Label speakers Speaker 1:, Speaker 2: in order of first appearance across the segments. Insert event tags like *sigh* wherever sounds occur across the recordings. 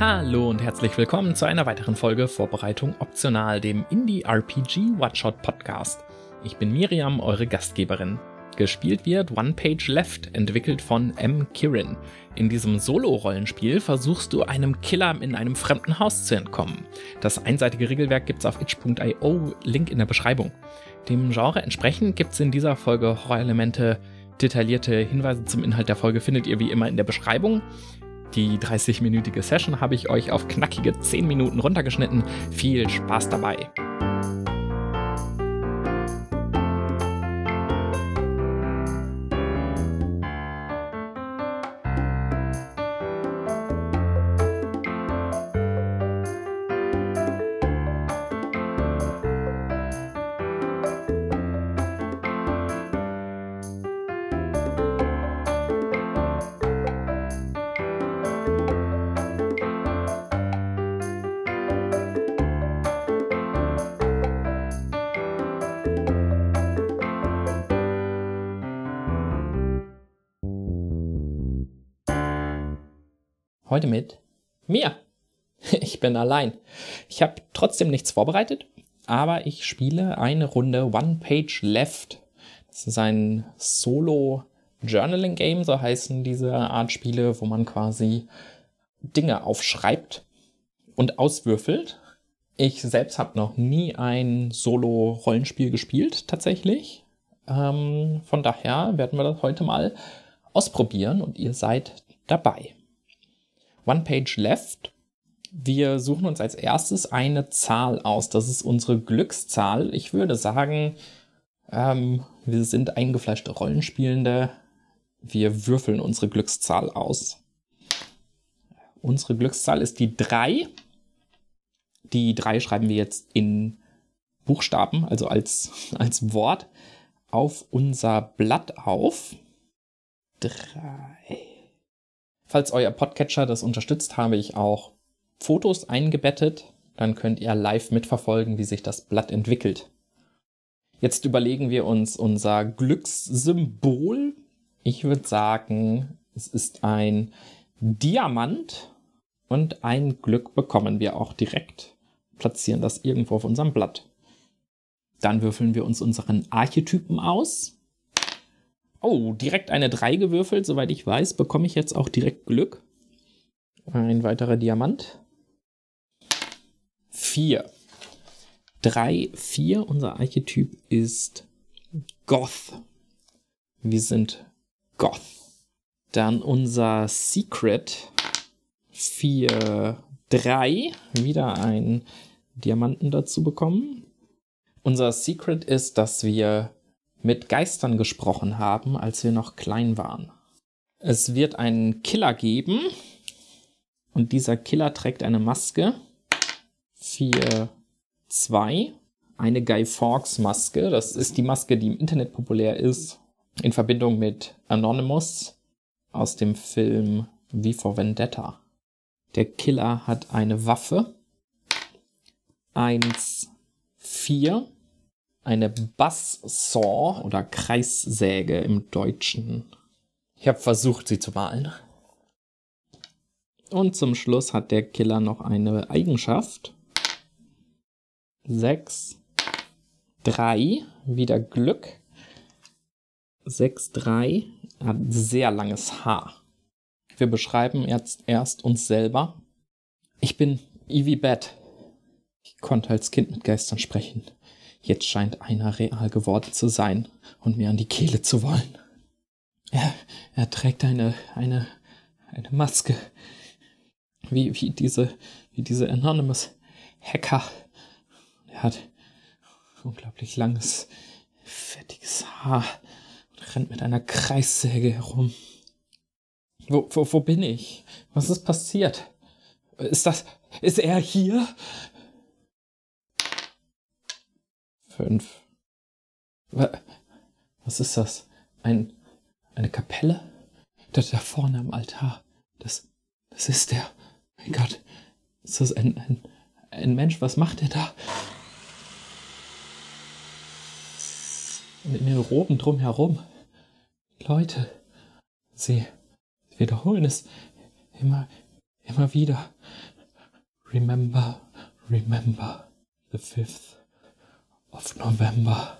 Speaker 1: Hallo und herzlich willkommen zu einer weiteren Folge Vorbereitung optional, dem Indie RPG One-Shot Podcast. Ich bin Miriam, eure Gastgeberin. Gespielt wird One Page Left, entwickelt von M. Kirin. In diesem Solo-Rollenspiel versuchst du einem Killer in einem fremden Haus zu entkommen. Das einseitige Regelwerk gibt's auf itch.io, Link in der Beschreibung. Dem Genre entsprechend gibt's in dieser Folge Horrorelemente. Detaillierte Hinweise zum Inhalt der Folge findet ihr wie immer in der Beschreibung. Die 30-minütige Session habe ich euch auf knackige 10 Minuten runtergeschnitten. Viel Spaß dabei! Heute mit mir. *laughs* Ich bin allein. Ich habe trotzdem nichts vorbereitet, aber ich spiele eine Runde One Page Left. Das ist ein Solo-Journaling-Game, so heißen diese Art Spiele, wo man quasi Dinge aufschreibt und auswürfelt. Ich selbst habe noch nie ein Solo-Rollenspiel gespielt, tatsächlich. Ähm, von daher werden wir das heute mal ausprobieren und ihr seid dabei. One Page Left. Wir suchen uns als erstes eine Zahl aus. Das ist unsere Glückszahl. Ich würde sagen, ähm, wir sind eingefleischte Rollenspielende. Wir würfeln unsere Glückszahl aus. Unsere Glückszahl ist die 3. Die 3 schreiben wir jetzt in Buchstaben, also als, *laughs* als Wort, auf unser Blatt auf. 3. Falls euer Podcatcher das unterstützt, habe ich auch Fotos eingebettet. Dann könnt ihr live mitverfolgen, wie sich das Blatt entwickelt. Jetzt überlegen wir uns unser Glückssymbol. Ich würde sagen, es ist ein Diamant und ein Glück bekommen wir auch direkt. Platzieren das irgendwo auf unserem Blatt. Dann würfeln wir uns unseren Archetypen aus. Oh, direkt eine 3 gewürfelt. Soweit ich weiß, bekomme ich jetzt auch direkt Glück. Ein weiterer Diamant. 4. 3, 4. Unser Archetyp ist Goth. Wir sind Goth. Dann unser Secret. 4, 3. Wieder ein Diamanten dazu bekommen. Unser Secret ist, dass wir mit Geistern gesprochen haben, als wir noch klein waren. Es wird einen Killer geben und dieser Killer trägt eine Maske. 4, 2. Eine Guy Fawkes Maske. Das ist die Maske, die im Internet populär ist. In Verbindung mit Anonymous aus dem Film V for Vendetta. Der Killer hat eine Waffe. 1, 4 eine Buzzsaw oder Kreissäge im Deutschen. Ich habe versucht, sie zu malen. Und zum Schluss hat der Killer noch eine Eigenschaft. 6, 3, wieder Glück. 6, 3, hat sehr langes Haar. Wir beschreiben jetzt erst uns selber. Ich bin Evie Bat. Ich konnte als Kind mit Geistern sprechen. Jetzt scheint einer real geworden zu sein und mir an die Kehle zu wollen. Er, er trägt eine, eine, eine Maske. Wie, wie diese, wie diese Anonymous Hacker. Er hat unglaublich langes, fettiges Haar und rennt mit einer Kreissäge herum. Wo, wo, wo bin ich? Was ist passiert? Ist das, ist er hier? Fünf. Was ist das? Ein, eine Kapelle? Das da vorne am Altar. Das, das ist der. Mein Gott. Ist das ein, ein, ein Mensch? Was macht er da? Und in den Roben drumherum. Leute. Sie wiederholen es immer, Immer wieder. Remember, remember the 5th of November.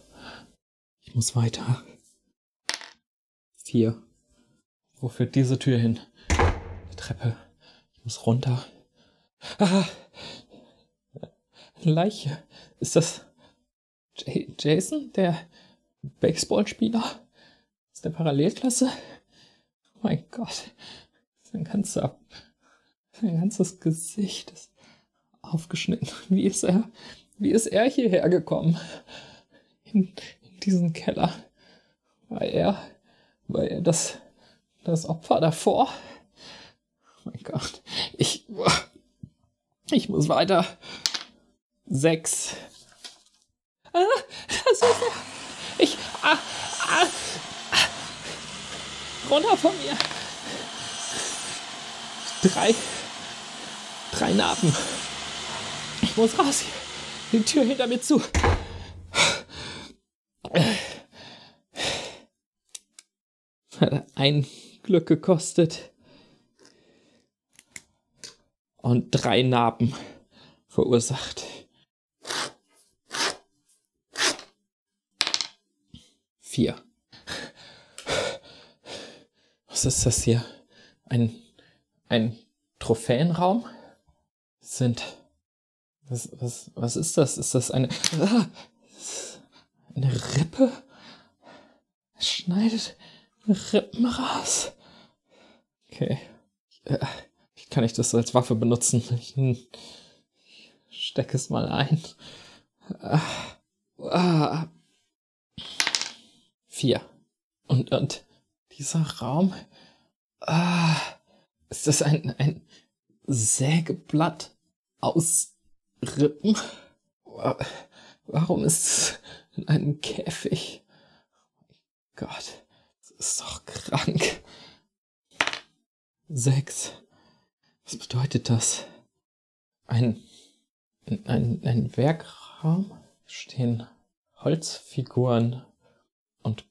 Speaker 1: Ich muss weiter. Vier. Wo führt diese Tür hin? Die Treppe. Ich muss runter. Ah! Leiche. Ist das J Jason, der Baseballspieler aus der Parallelklasse? Oh mein Gott. Sein ganzer, sein ganzes Gesicht ist aufgeschnitten. Wie ist er, wie ist er hierher gekommen? In, in diesen Keller. War er, war er das, das Opfer davor? Oh mein Gott. Ich, ich muss weiter. Sechs. Ah, das ist er. Ich, ah, ah. Runter von mir. Drei, drei Narben. Ich muss raus hier. Die Tür hinter mir zu. Hat ein Glück gekostet. Und drei Narben verursacht. Vier. Was ist das hier? Ein, ein Trophäenraum? Sind. Was, was, was ist das? Ist das eine. Ah, eine Rippe? Es schneidet Rippen raus. Okay. Äh, kann ich das als Waffe benutzen? Ich, ich stecke es mal ein. Ah, ah. Vier. Und, und dieser Raum. Ah, ist das ein, ein Sägeblatt aus Rippen? Warum ist es in einem Käfig? Oh Gott, das ist doch krank. Sechs. Was bedeutet das? Ein, ein, ein Werkraum? Stehen Holzfiguren und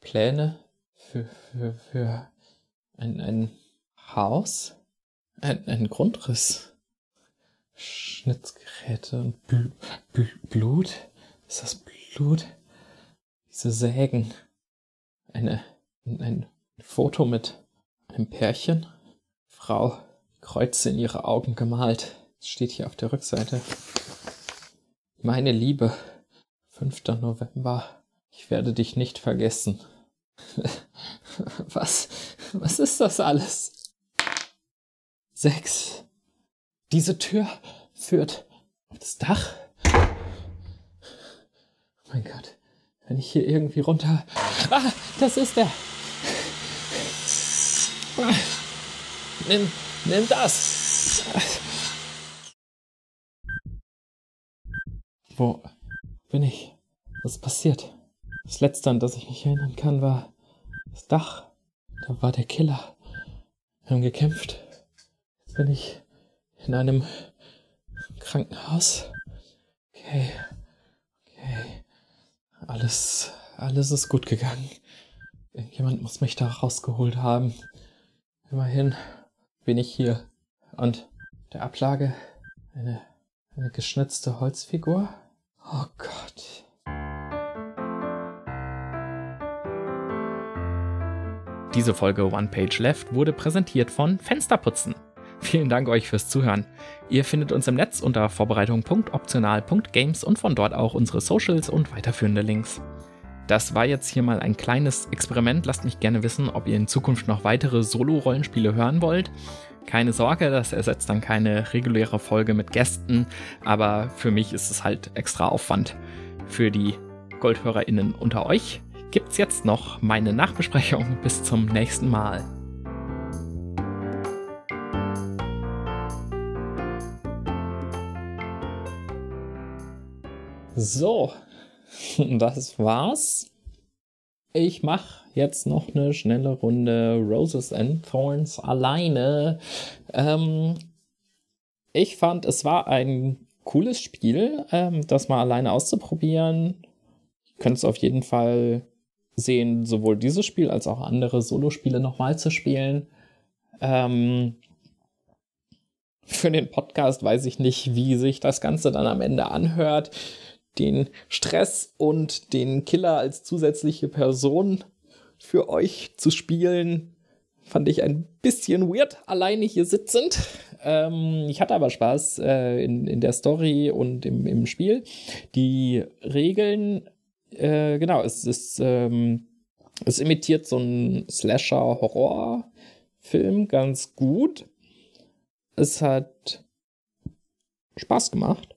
Speaker 1: Pläne für, für, für ein, ein Haus? Ein, ein Grundriss? Schnitzgeräte und Bl Bl Blut? Ist das Blut? Diese Sägen? Eine, ein Foto mit einem Pärchen? Frau Kreuze in ihre Augen gemalt. Das steht hier auf der Rückseite. Meine Liebe, 5. November, ich werde dich nicht vergessen. *laughs* Was? Was ist das alles? Sechs. Diese Tür führt auf das Dach. Oh mein Gott. Wenn ich hier irgendwie runter. Ah, das ist der. Ah, nimm, Nimm das! Wo bin ich? Was ist passiert? Das letzte, an das ich mich erinnern kann, war das Dach. Da war der Killer. Wir haben gekämpft. Jetzt bin ich in einem Krankenhaus. Okay. Okay. Alles, alles ist gut gegangen. Irgendjemand muss mich da rausgeholt haben. Immerhin bin ich hier. Und der Ablage eine, eine geschnitzte Holzfigur. Oh Gott.
Speaker 2: Diese Folge One Page Left wurde präsentiert von Fensterputzen. Vielen Dank euch fürs Zuhören. Ihr findet uns im Netz unter vorbereitung.optional.games und von dort auch unsere Socials und weiterführende Links. Das war jetzt hier mal ein kleines Experiment. Lasst mich gerne wissen, ob ihr in Zukunft noch weitere Solo-Rollenspiele hören wollt. Keine Sorge, das ersetzt dann keine reguläre Folge mit Gästen, aber für mich ist es halt extra Aufwand. Für die GoldhörerInnen unter euch gibt's jetzt noch meine Nachbesprechung. Bis zum nächsten Mal.
Speaker 1: So, *laughs* das war's. Ich mache jetzt noch eine schnelle Runde Roses and Thorns alleine. Ähm, ich fand, es war ein cooles Spiel, ähm, das mal alleine auszuprobieren. Ich könnte es auf jeden Fall sehen, sowohl dieses Spiel als auch andere Solospiele nochmal zu spielen. Ähm, Für den Podcast weiß ich nicht, wie sich das Ganze dann am Ende anhört. Den Stress und den Killer als zusätzliche Person für euch zu spielen, fand ich ein bisschen weird, alleine hier sitzend. Ähm, ich hatte aber Spaß äh, in, in der Story und im, im Spiel. Die Regeln, äh, genau, es ist, ähm, es imitiert so einen Slasher-Horror-Film ganz gut. Es hat Spaß gemacht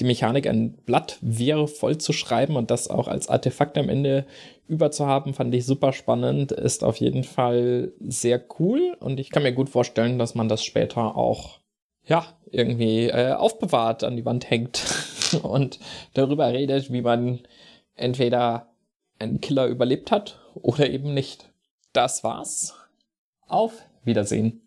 Speaker 1: die Mechanik, ein Blatt wäre voll zu schreiben und das auch als Artefakt am Ende überzuhaben, fand ich super spannend, ist auf jeden Fall sehr cool und ich kann mir gut vorstellen, dass man das später auch, ja, irgendwie äh, aufbewahrt, an die Wand hängt *laughs* und darüber redet, wie man entweder einen Killer überlebt hat oder eben nicht. Das war's. Auf Wiedersehen.